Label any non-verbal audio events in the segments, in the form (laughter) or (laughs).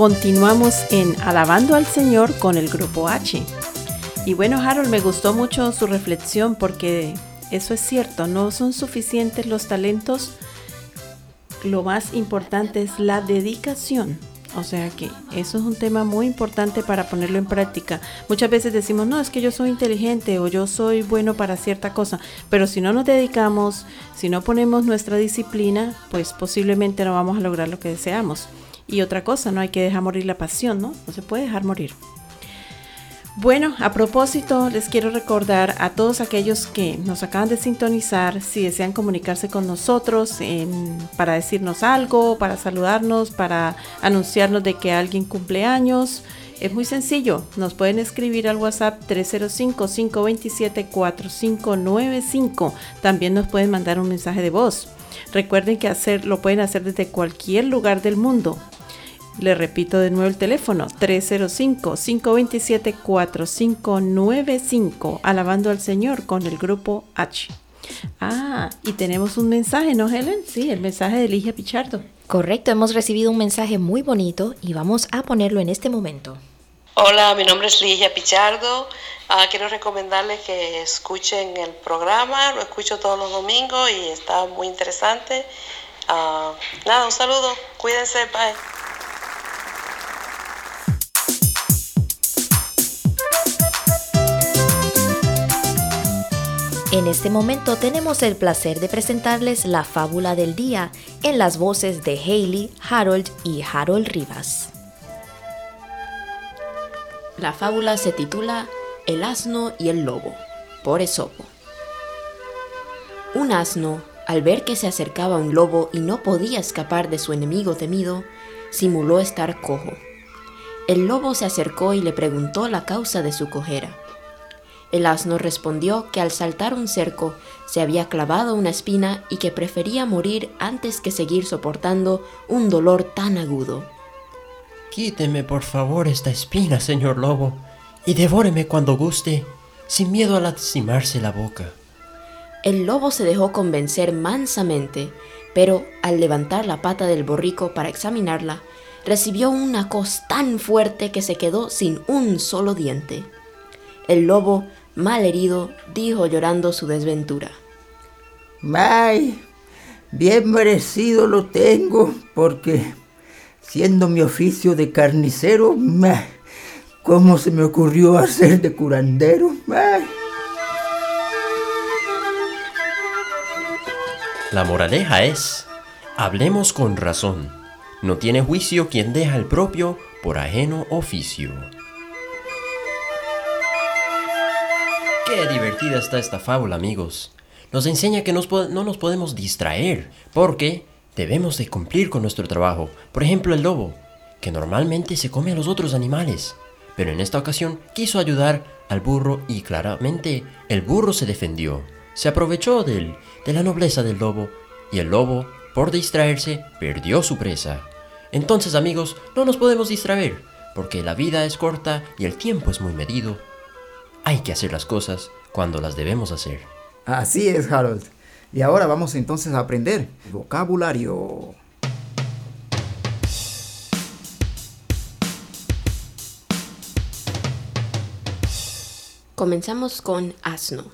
Continuamos en Alabando al Señor con el grupo H. Y bueno, Harold, me gustó mucho su reflexión porque eso es cierto, no son suficientes los talentos. Lo más importante es la dedicación. O sea que eso es un tema muy importante para ponerlo en práctica. Muchas veces decimos, no, es que yo soy inteligente o yo soy bueno para cierta cosa, pero si no nos dedicamos, si no ponemos nuestra disciplina, pues posiblemente no vamos a lograr lo que deseamos. Y otra cosa, no hay que dejar morir la pasión, ¿no? No se puede dejar morir. Bueno, a propósito, les quiero recordar a todos aquellos que nos acaban de sintonizar, si desean comunicarse con nosotros para decirnos algo, para saludarnos, para anunciarnos de que alguien cumple años, es muy sencillo, nos pueden escribir al WhatsApp 305-527-4595. También nos pueden mandar un mensaje de voz. Recuerden que hacer, lo pueden hacer desde cualquier lugar del mundo. Le repito de nuevo el teléfono 305-527-4595, alabando al Señor con el grupo H. Ah, y tenemos un mensaje, ¿no, Helen? Sí, el mensaje de Ligia Pichardo. Correcto, hemos recibido un mensaje muy bonito y vamos a ponerlo en este momento. Hola, mi nombre es Ligia Pichardo. Ah, quiero recomendarles que escuchen el programa, lo escucho todos los domingos y está muy interesante. Ah, nada, un saludo, cuídense, bye. En este momento tenemos el placer de presentarles la fábula del día en las voces de Haley, Harold y Harold Rivas. La fábula se titula El asno y el lobo, por Esopo. Un asno, al ver que se acercaba un lobo y no podía escapar de su enemigo temido, simuló estar cojo. El lobo se acercó y le preguntó la causa de su cojera. El asno respondió que al saltar un cerco se había clavado una espina y que prefería morir antes que seguir soportando un dolor tan agudo. Quíteme por favor esta espina, señor lobo, y devóreme cuando guste, sin miedo a lastimarse la boca. El lobo se dejó convencer mansamente, pero al levantar la pata del borrico para examinarla, recibió una cos tan fuerte que se quedó sin un solo diente. El lobo mal herido, dijo llorando su desventura. ¡Ay! Bien merecido lo tengo, porque siendo mi oficio de carnicero, ¿cómo se me ocurrió hacer de curandero? La moraleja es, hablemos con razón. No tiene juicio quien deja el propio por ajeno oficio. Qué divertida está esta fábula, amigos. Nos enseña que no nos podemos distraer, porque debemos de cumplir con nuestro trabajo. Por ejemplo, el lobo, que normalmente se come a los otros animales, pero en esta ocasión quiso ayudar al burro y claramente el burro se defendió. Se aprovechó de la nobleza del lobo, y el lobo, por distraerse, perdió su presa. Entonces, amigos, no nos podemos distraer, porque la vida es corta y el tiempo es muy medido hay que hacer las cosas cuando las debemos hacer. Así es, Harold. Y ahora vamos entonces a aprender vocabulario. Comenzamos con asno.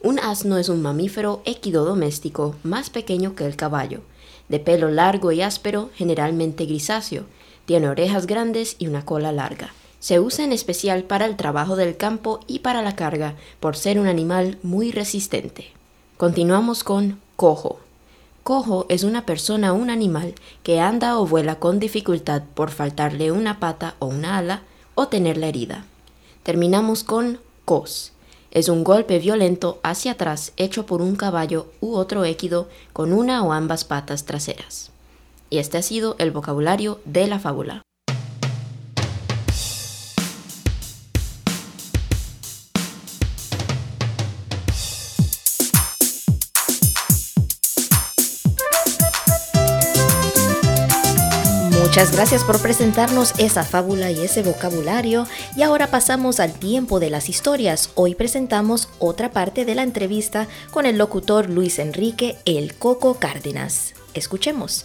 Un asno es un mamífero equidodoméstico más pequeño que el caballo, de pelo largo y áspero, generalmente grisáceo. Tiene orejas grandes y una cola larga. Se usa en especial para el trabajo del campo y para la carga, por ser un animal muy resistente. Continuamos con cojo. Cojo es una persona o un animal que anda o vuela con dificultad por faltarle una pata o una ala o tener la herida. Terminamos con cos. Es un golpe violento hacia atrás hecho por un caballo u otro équido con una o ambas patas traseras. Y este ha sido el vocabulario de la fábula. Muchas gracias por presentarnos esa fábula y ese vocabulario. Y ahora pasamos al tiempo de las historias. Hoy presentamos otra parte de la entrevista con el locutor Luis Enrique El Coco Cárdenas. Escuchemos.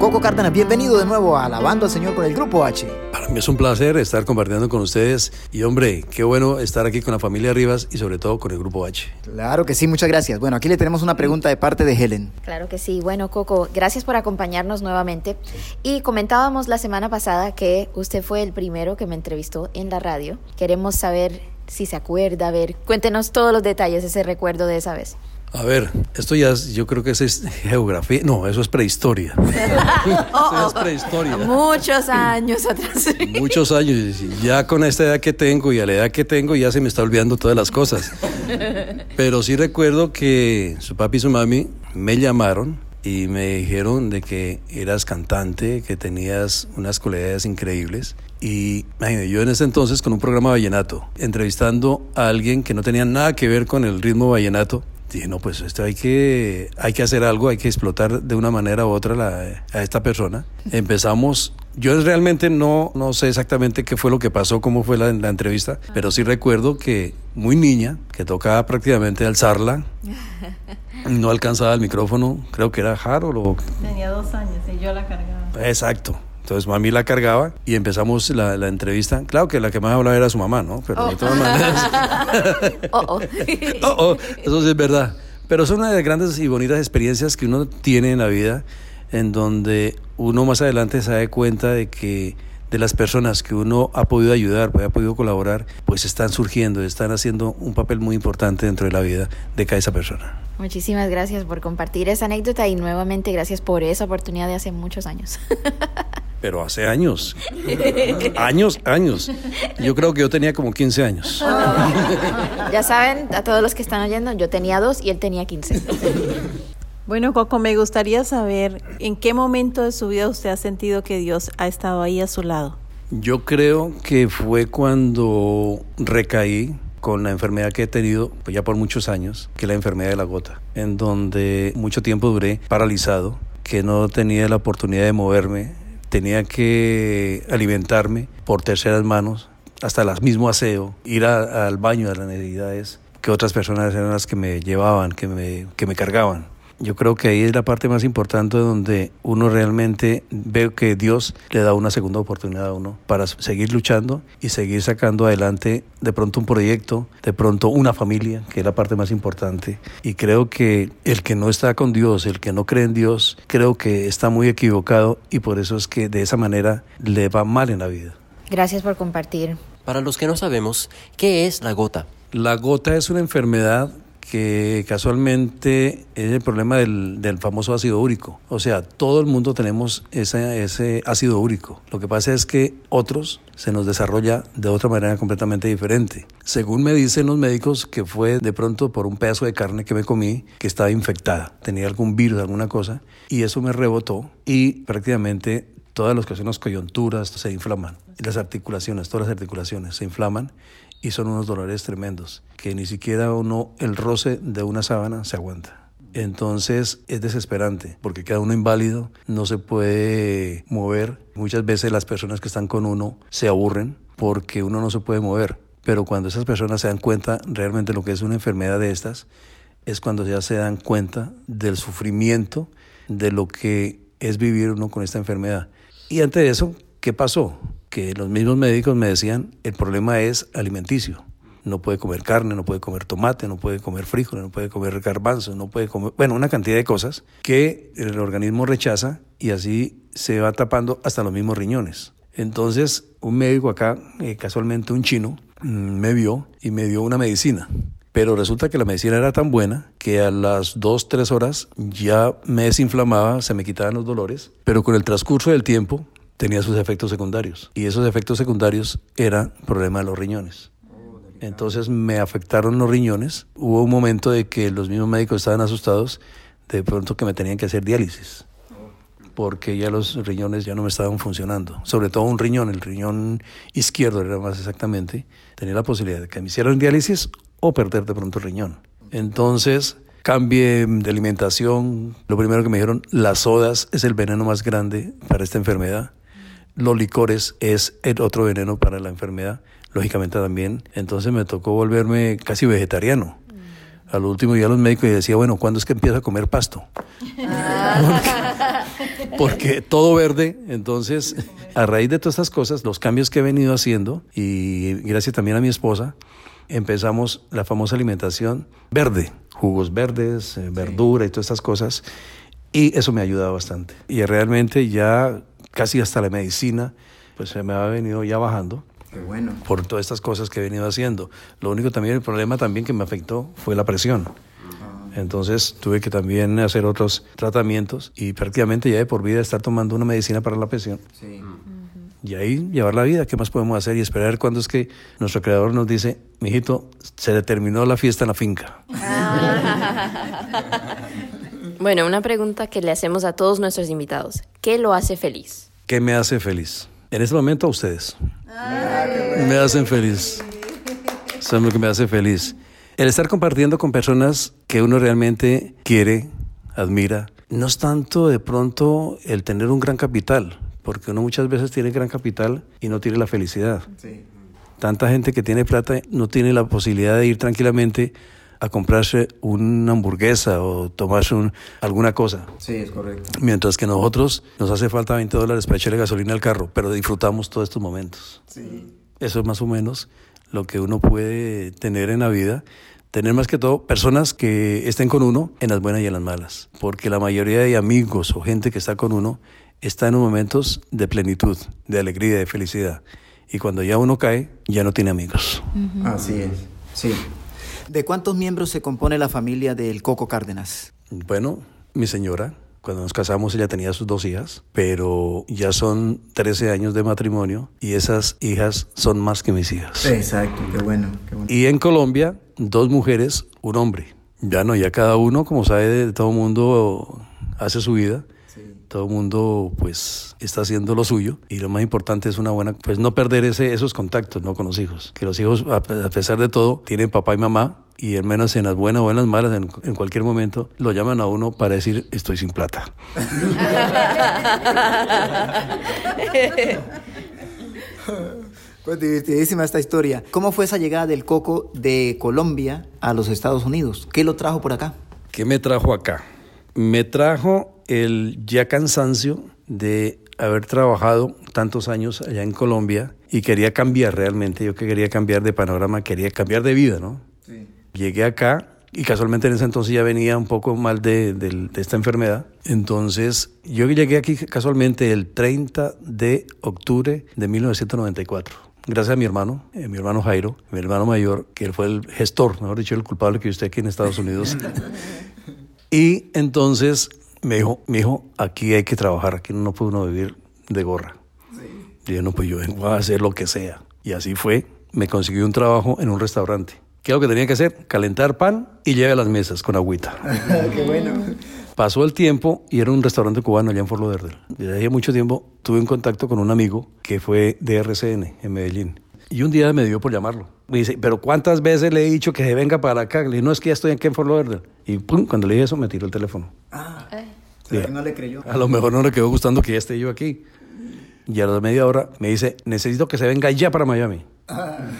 Coco Cárdenas, bienvenido de nuevo a Alabando al Señor con el Grupo H. Para mí es un placer estar compartiendo con ustedes y hombre, qué bueno estar aquí con la familia Rivas y sobre todo con el Grupo H. Claro que sí, muchas gracias. Bueno, aquí le tenemos una pregunta de parte de Helen. Claro que sí. Bueno, Coco, gracias por acompañarnos nuevamente. Y comentábamos la semana pasada que usted fue el primero que me entrevistó en la radio. Queremos saber si se acuerda, a ver, cuéntenos todos los detalles, ese recuerdo de esa vez. A ver, esto ya es, yo creo que eso es geografía, no, eso es prehistoria. (laughs) eso es prehistoria. Muchos años atrás. Muchos años. Ya con esta edad que tengo y a la edad que tengo ya se me está olvidando todas las cosas. Pero sí recuerdo que su papi y su mami me llamaron y me dijeron de que eras cantante, que tenías unas cualidades increíbles. Y imagínate, yo en ese entonces con un programa vallenato, entrevistando a alguien que no tenía nada que ver con el ritmo vallenato, dije, no, pues esto hay que, hay que hacer algo, hay que explotar de una manera u otra la- a esta persona. Empezamos, yo realmente no, no sé exactamente qué fue lo que pasó, cómo fue la, la entrevista, pero sí recuerdo que muy niña, que tocaba prácticamente alzarla, (laughs) no alcanzaba el micrófono, creo que era Harold o Tenía dos años y yo la cargaba. Exacto. Entonces mami la cargaba y empezamos la, la entrevista. Claro que la que más hablaba era su mamá, ¿no? Pero de todas maneras. (laughs) Oh, oh. (laughs) Oh, oh, eso sí es verdad. Pero son una de las grandes y bonitas experiencias que uno tiene en la vida, en donde uno más adelante se da cuenta de que de las personas que uno ha podido ayudar, pues, ha podido colaborar, pues están surgiendo, están haciendo un papel muy importante dentro de la vida de cada esa persona. Muchísimas gracias por compartir esa anécdota y nuevamente gracias por esa oportunidad de hace muchos años. (laughs) Pero hace años, años, años. Yo creo que yo tenía como 15 años. (laughs) ya saben, a todos los que están oyendo, yo tenía dos y él tenía 15. Bueno, Coco, me gustaría saber en qué momento de su vida usted ha sentido que Dios ha estado ahí a su lado. Yo creo que fue cuando recaí con la enfermedad que he tenido pues ya por muchos años, que es la enfermedad de la gota, en donde mucho tiempo duré paralizado, que no tenía la oportunidad de moverme, tenía que alimentarme por terceras manos, hasta el mismo aseo, ir al baño de las necesidades, que otras personas eran las que me llevaban, que me, que me cargaban. Yo creo que ahí es la parte más importante donde uno realmente ve que Dios le da una segunda oportunidad a uno para seguir luchando y seguir sacando adelante de pronto un proyecto, de pronto una familia, que es la parte más importante. Y creo que el que no está con Dios, el que no cree en Dios, creo que está muy equivocado y por eso es que de esa manera le va mal en la vida. Gracias por compartir. Para los que no sabemos, ¿qué es la gota? La gota es una enfermedad que casualmente es el problema del, del famoso ácido úrico. O sea, todo el mundo tenemos ese, ese ácido úrico. Lo que pasa es que otros se nos desarrolla de otra manera completamente diferente. Según me dicen los médicos que fue de pronto por un pedazo de carne que me comí que estaba infectada, tenía algún virus, alguna cosa, y eso me rebotó y prácticamente todas las las coyunturas se inflaman. Las articulaciones, todas las articulaciones se inflaman y son unos dolores tremendos que ni siquiera uno el roce de una sábana se aguanta. Entonces es desesperante porque queda uno inválido, no se puede mover. Muchas veces las personas que están con uno se aburren porque uno no se puede mover. Pero cuando esas personas se dan cuenta realmente lo que es una enfermedad de estas, es cuando ya se dan cuenta del sufrimiento, de lo que es vivir uno con esta enfermedad. Y antes de eso, ¿qué pasó? Que los mismos médicos me decían, el problema es alimenticio. No puede comer carne, no puede comer tomate, no puede comer frijoles, no puede comer garbanzos, no puede comer, bueno, una cantidad de cosas que el organismo rechaza y así se va tapando hasta los mismos riñones. Entonces, un médico acá, eh, casualmente un chino, mm, me vio y me dio una medicina. Pero resulta que la medicina era tan buena que a las dos, tres horas ya me desinflamaba, se me quitaban los dolores, pero con el transcurso del tiempo tenía sus efectos secundarios. Y esos efectos secundarios eran problema de los riñones. Entonces me afectaron los riñones. Hubo un momento de que los mismos médicos estaban asustados de pronto que me tenían que hacer diálisis porque ya los riñones ya no me estaban funcionando. Sobre todo un riñón, el riñón izquierdo era más exactamente. Tenía la posibilidad de que me hicieran diálisis o perder de pronto el riñón. Entonces cambié de alimentación. Lo primero que me dijeron, las sodas es el veneno más grande para esta enfermedad. Los licores es el otro veneno para la enfermedad, lógicamente también. Entonces me tocó volverme casi vegetariano. Al último día los médicos y decía, bueno, ¿cuándo es que empieza a comer pasto? porque, (laughs) porque todo verde, entonces, a raíz de todas estas cosas, los cambios que he venido haciendo, y gracias también a mi esposa, empezamos la famosa alimentación verde, jugos verdes, eh, verdura y todas estas cosas, y eso me ha ayudado bastante. Y realmente ya casi hasta la medicina, pues se me ha venido ya bajando. Qué bueno. Por todas estas cosas que he venido haciendo. Lo único también, el problema también que me afectó fue la presión. Entonces tuve que también hacer otros tratamientos y prácticamente ya de por vida estar tomando una medicina para la presión. Sí. Y ahí llevar la vida, ¿qué más podemos hacer? Y esperar cuando es que nuestro creador nos dice, mijito, se determinó la fiesta en la finca. (laughs) Bueno, una pregunta que le hacemos a todos nuestros invitados. ¿Qué lo hace feliz? ¿Qué me hace feliz? En este momento a ustedes. Me hacen feliz. Son lo que me hace feliz. El estar compartiendo con personas que uno realmente quiere, admira, no es tanto de pronto el tener un gran capital, porque uno muchas veces tiene gran capital y no tiene la felicidad. Sí. Tanta gente que tiene plata no tiene la posibilidad de ir tranquilamente a comprarse una hamburguesa o tomarse un- alguna cosa. Sí, es correcto. Mientras que nosotros nos hace falta 20 dólares para echarle gasolina al carro, pero disfrutamos todos estos momentos. Sí. Eso es más o menos lo que uno puede tener en la vida. Tener más que todo personas que estén con uno en las buenas y en las malas. Porque la mayoría de amigos o gente que está con uno está en momentos de plenitud, de alegría, de felicidad. Y cuando ya uno cae, ya no tiene amigos. Así es. Sí. ¿De cuántos miembros se compone la familia del Coco Cárdenas? Bueno, mi señora, cuando nos casamos ella tenía sus dos hijas, pero ya son 13 años de matrimonio y esas hijas son más que mis hijas. Exacto, qué bueno, qué bueno. Y en Colombia, dos mujeres, un hombre. Ya no, ya cada uno, como sabe, de todo mundo hace su vida. Todo mundo, pues, está haciendo lo suyo. Y lo más importante es una buena, pues, no perder ese, esos contactos, ¿no? Con los hijos. Que los hijos, a, a pesar de todo, tienen papá y mamá. Y al menos en las buenas o en las malas, en, en cualquier momento, lo llaman a uno para decir, estoy sin plata. (laughs) Pues divertidísima esta historia. ¿Cómo fue esa llegada del Coco de Colombia a los Estados Unidos? ¿Qué lo trajo por acá? ¿Qué me trajo acá? Me trajo el ya cansancio de haber trabajado tantos años allá en Colombia y quería cambiar realmente. Yo que quería cambiar de panorama, quería cambiar de vida, ¿no? Llegué acá y casualmente en ese entonces ya venía un poco mal de, de esta enfermedad. Entonces yo llegué aquí casualmente el 30 de octubre de 1994. Gracias a mi hermano, eh, mi hermano Jairo, mi hermano mayor, que él fue el gestor, mejor dicho, el culpable que usted aquí en Estados Unidos. (laughs) Y entonces me dijo, mi hijo, aquí hay que trabajar, aquí no puede uno vivir de gorra. Y yo, no, pues yo vengo a hacer lo que sea. Y así fue, me conseguí un trabajo en un restaurante. ¿Qué es lo que tenía que hacer? Calentar pan y lleve a las mesas con agüita. (laughs) qué bueno. Pasó el tiempo y era un restaurante cubano allá en Fort Lauderdale. Desde hace mucho tiempo tuve un contacto con un amigo que fue de RCN en Medellín. Y un día me dio por llamarlo. Me dice, pero ¿cuántas veces le he dicho que se venga para acá? Le dije, no, es que ya estoy aquí en Fort Lauderdale. Y pum, cuando le dije eso, me tiró el teléfono. ¿Será que no le creyó? A lo mejor no le quedó gustando que ya esté yo aquí. Y a la media hora me dice, necesito que se venga ya para Miami.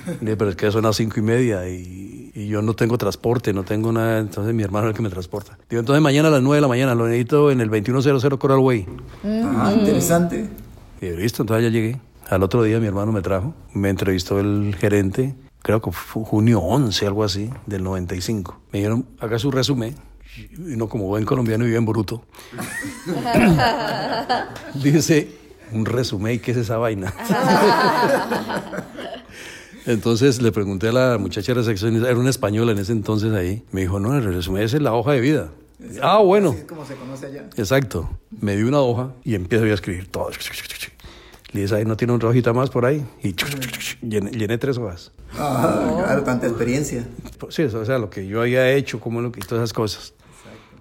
Le dije, pero es que son las cinco y media y, y yo no tengo transporte, no tengo nada. Entonces mi hermano es el que me transporta. Digo, entonces mañana a las nueve de la mañana lo necesito en el 2100 Coral Way. Ah, interesante. Y listo, entonces ya llegué. Al otro día mi hermano me trajo, me entrevistó el gerente, creo que fue junio 11, algo así, del 95. Me dijeron, haga su resumen. Y no como buen colombiano y bien bruto. (laughs) Dice, un resumen, ¿y qué es esa vaina? (laughs) Entonces le pregunté a la muchacha recepcionista, era una española en ese entonces ahí. Me dijo, no, el resumen es la hoja de vida. Ah, bueno. Así es como se conoce allá. Exacto. Me di una hoja y empiezo a escribir todo. Le dije, "Ahí ¿no tiene una hojita más por ahí? Y llené, llené tres hojas. Ah, claro, tanta experiencia. Pues Sí, eso, o sea, lo que yo había hecho, cómo lo que, todas esas cosas.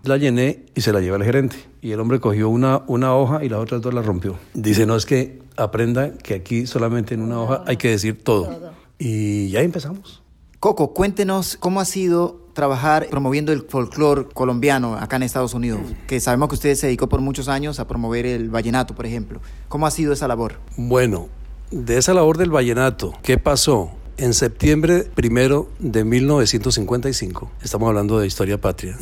La llené y se la llevé al gerente. Y el hombre cogió una, una hoja y las otras dos las rompió. Dice, no, es que aprenda que aquí solamente en una hoja hay que decir todo. Y ya empezamos. Coco, cuéntenos cómo ha sido trabajar promoviendo el folclore colombiano acá en Estados Unidos, que sabemos que usted se dedicó por muchos años a promover el vallenato, por ejemplo. ¿Cómo ha sido esa labor? Bueno, de esa labor del vallenato, ¿qué pasó? En septiembre primero de 1955, estamos hablando de historia patria,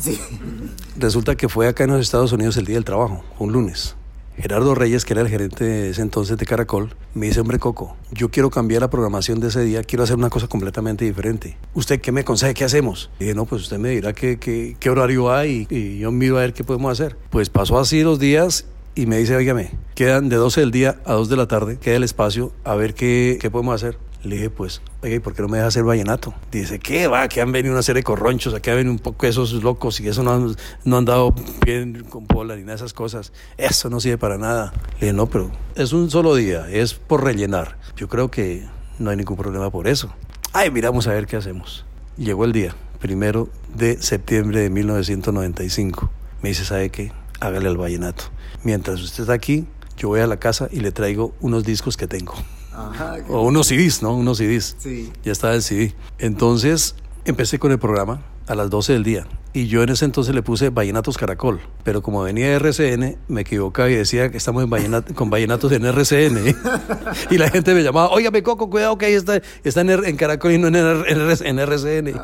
resulta que fue acá en los Estados Unidos el Día del Trabajo, un lunes. Gerardo Reyes, que era el gerente de ese entonces de Caracol, me dice, hombre Coco, yo quiero cambiar la programación de ese día, quiero hacer una cosa completamente diferente. ¿Usted qué me aconseja? ¿Qué hacemos? Dije, no, pues usted me dirá qué, qué, horario hay y, yo miro a ver qué podemos hacer. Pues pasó así los días y me dice, oígame, quedan de 12 del día a 2 de la tarde, queda el espacio, a ver qué, qué podemos hacer. Le dije, pues, oye, ¿y por qué no me deja hacer vallenato? Dice, ¿qué va? Que han venido una serie de corronchos, aquí han venido un poco esos locos y eso no han, no han dado bien con pola ni nada de esas cosas. Eso no sirve para nada. Le dije, no, pero es un solo día, es por rellenar. Yo creo que no hay ningún problema por eso. Ay, miramos a ver qué hacemos. Llegó el día, primero de septiembre de 1995. Me dice, ¿sabe qué? Hágale al vallenato. Mientras usted está aquí, yo voy a la casa y le traigo unos discos que tengo o unos CDs, ¿no? Unos CDs. Sí. Ya estaba el CD. Entonces empecé con el programa a las 12 del día. Y yo en ese entonces le puse Vallenatos Caracol. Pero como venía de RCN, me equivocaba y decía que estamos en (laughs) con Vallenatos en RCN. (laughs) y la gente me llamaba, me Coco, cuidado que ahí está, está en, Caracol y no en, en RCN.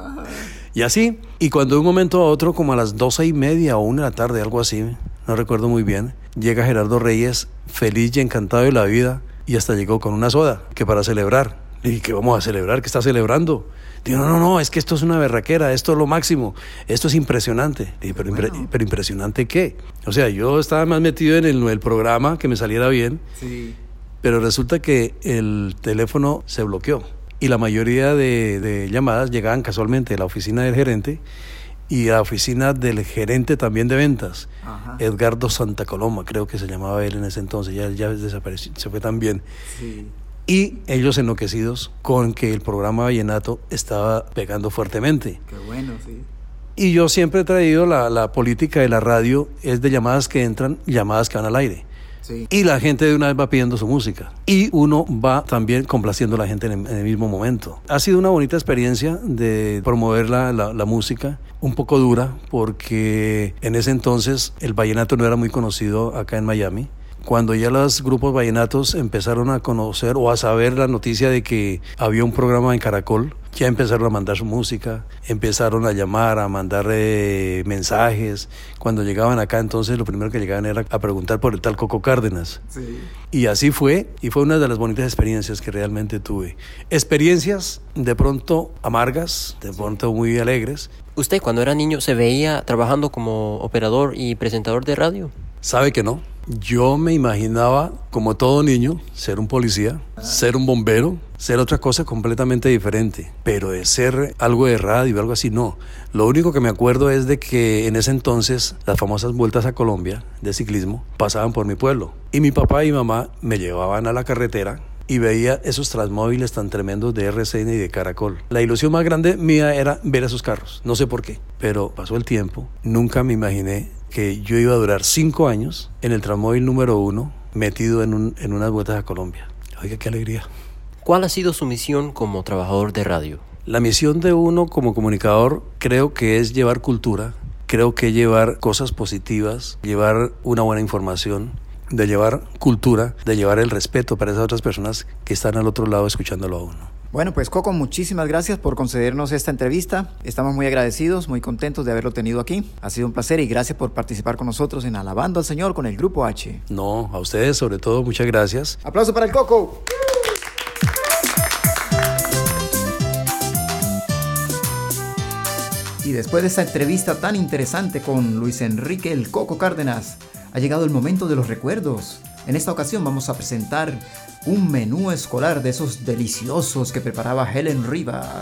Y así. Y cuando de un momento a otro, como a las doce y media o una de la tarde, algo así, no recuerdo muy bien, llega Gerardo Reyes, feliz y encantado de la vida y hasta llegó con una soda, que para celebrar. Le dije, ¿qué vamos a celebrar? ¿Qué está celebrando? Dijo, no, no, no, es que esto es una berraquera, esto es lo máximo, esto es impresionante. Le dije, pero, impresionante qué? O sea, yo estaba más metido en el, el programa, que me saliera bien, sí. pero resulta que el teléfono se bloqueó y la mayoría de, de llamadas llegaban casualmente a la oficina del gerente y a la oficina del gerente también de ventas, Edgardo Santa Coloma, creo que se llamaba él en ese entonces, ya, ya desapareció, se fue también. Y ellos enloquecidos con que el programa Vallenato estaba pegando fuertemente. Qué bueno, sí. Y yo siempre he traído la, la política de la radio, es de llamadas que entran, llamadas que van al aire. Y la gente de una vez va pidiendo su música. Y uno va también complaciendo a la gente en el, mismo momento. Ha sido una bonita experiencia de promover la, la, música, un poco dura, porque en ese entonces el vallenato no era muy conocido acá en Miami cuando ya los grupos vallenatos empezaron a conocer o a saber la noticia de que había un programa en Caracol, ya empezaron a mandar su música, empezaron a llamar, a mandar eh, mensajes. Cuando llegaban acá, entonces lo primero que llegaban era a preguntar por el tal Coco Cárdenas. Y así fue, y fue una de las bonitas experiencias que realmente tuve. Experiencias de pronto amargas, de pronto muy alegres. ¿Usted cuando era niño se veía trabajando como operador y presentador de radio? Sabe que no. Yo me imaginaba, como todo niño, ser un policía, ser un bombero, ser otra cosa completamente diferente. Pero de ser algo de radio, algo así, no. Lo único que me acuerdo es de que en ese entonces las famosas vueltas a Colombia de ciclismo pasaban por mi pueblo. Y mi papá y mamá me llevaban a la carretera y veía esos transmóviles tan tremendos de RCN y de Caracol. La ilusión más grande mía era ver esos carros, no sé por qué, pero pasó el tiempo, nunca me imaginé que yo iba a durar cinco años en el tramóvil número uno, metido en, un, en unas vueltas a Colombia. Oiga, qué alegría. ¿Cuál ha sido su misión como trabajador de radio? La misión de uno como comunicador creo que es llevar cultura, creo que llevar cosas positivas, llevar una buena información, de llevar cultura, de llevar el respeto para esas otras personas que están al otro lado escuchándolo a uno. Bueno, pues Coco, muchísimas gracias por concedernos esta entrevista. Estamos muy agradecidos, muy contentos de haberlo tenido aquí. Ha sido un placer y gracias por participar con nosotros en Alabando al Señor con el Grupo H. No, a ustedes sobre todo, muchas gracias. Aplauso para el Coco. Y después de esta entrevista tan interesante con Luis Enrique el Coco Cárdenas, ha llegado el momento de los recuerdos. En esta ocasión vamos a presentar un menú escolar de esos deliciosos que preparaba Helen Rivas.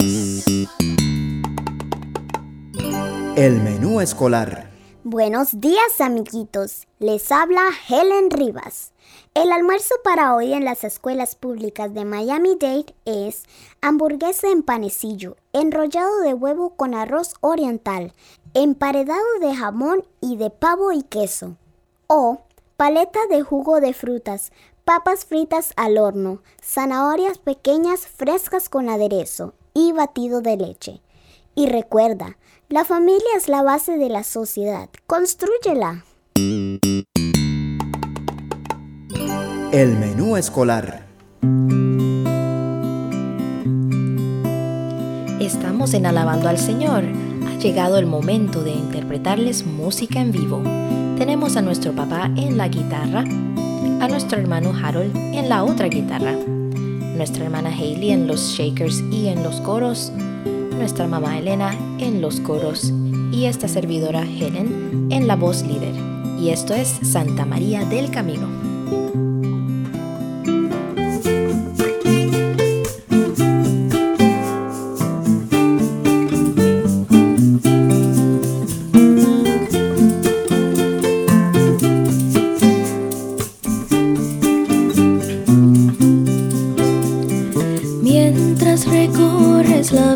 El menú escolar. Buenos días amiguitos, les habla Helen Rivas. El almuerzo para hoy en las escuelas públicas de Miami-Dade es hamburguesa en panecillo, enrollado de huevo con arroz oriental, emparedado de jamón y de pavo y queso, o paleta de jugo de frutas, papas fritas al horno, zanahorias pequeñas frescas con aderezo y batido de leche. Y recuerda, la familia es la base de la sociedad. Construyela. El menú escolar. Estamos en Alabando al Señor. Ha llegado el momento de interpretarles música en vivo. Tenemos a nuestro papá en la guitarra, a nuestro hermano Harold en la otra guitarra, nuestra hermana Hailey en los shakers y en los coros, nuestra mamá Elena en los coros y esta servidora Helen en la voz líder. Y esto es Santa María del Camino.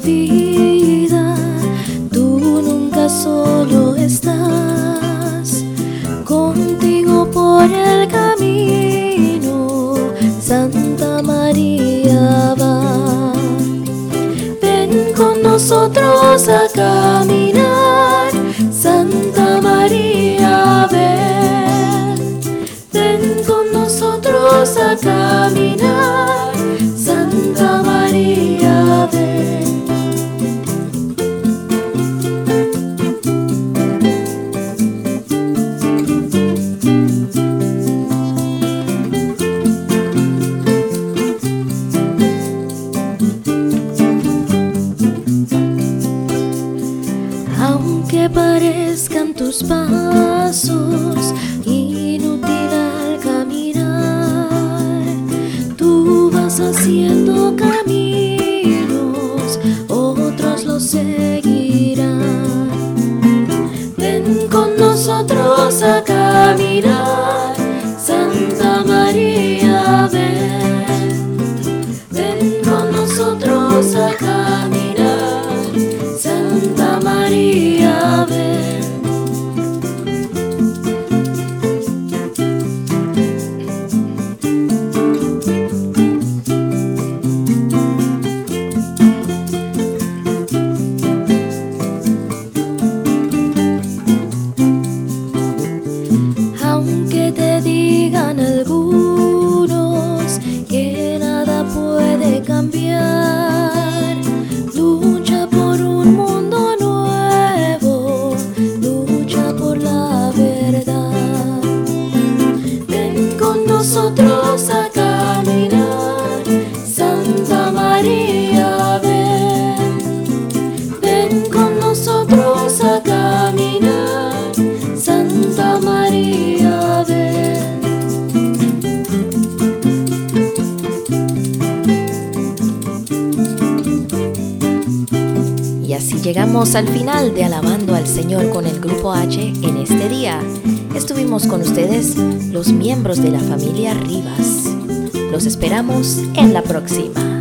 vida, tú nunca solo estás, contigo por el camino, Santa María va. Ven con nosotros a caminar, Santa María, ven, ven con nosotros a caminar. Santa María, ven. tus pasos. Al final de Alabando al Señor con el Grupo H en este día. Estuvimos con ustedes los miembros de la familia Rivas. Los esperamos en la próxima.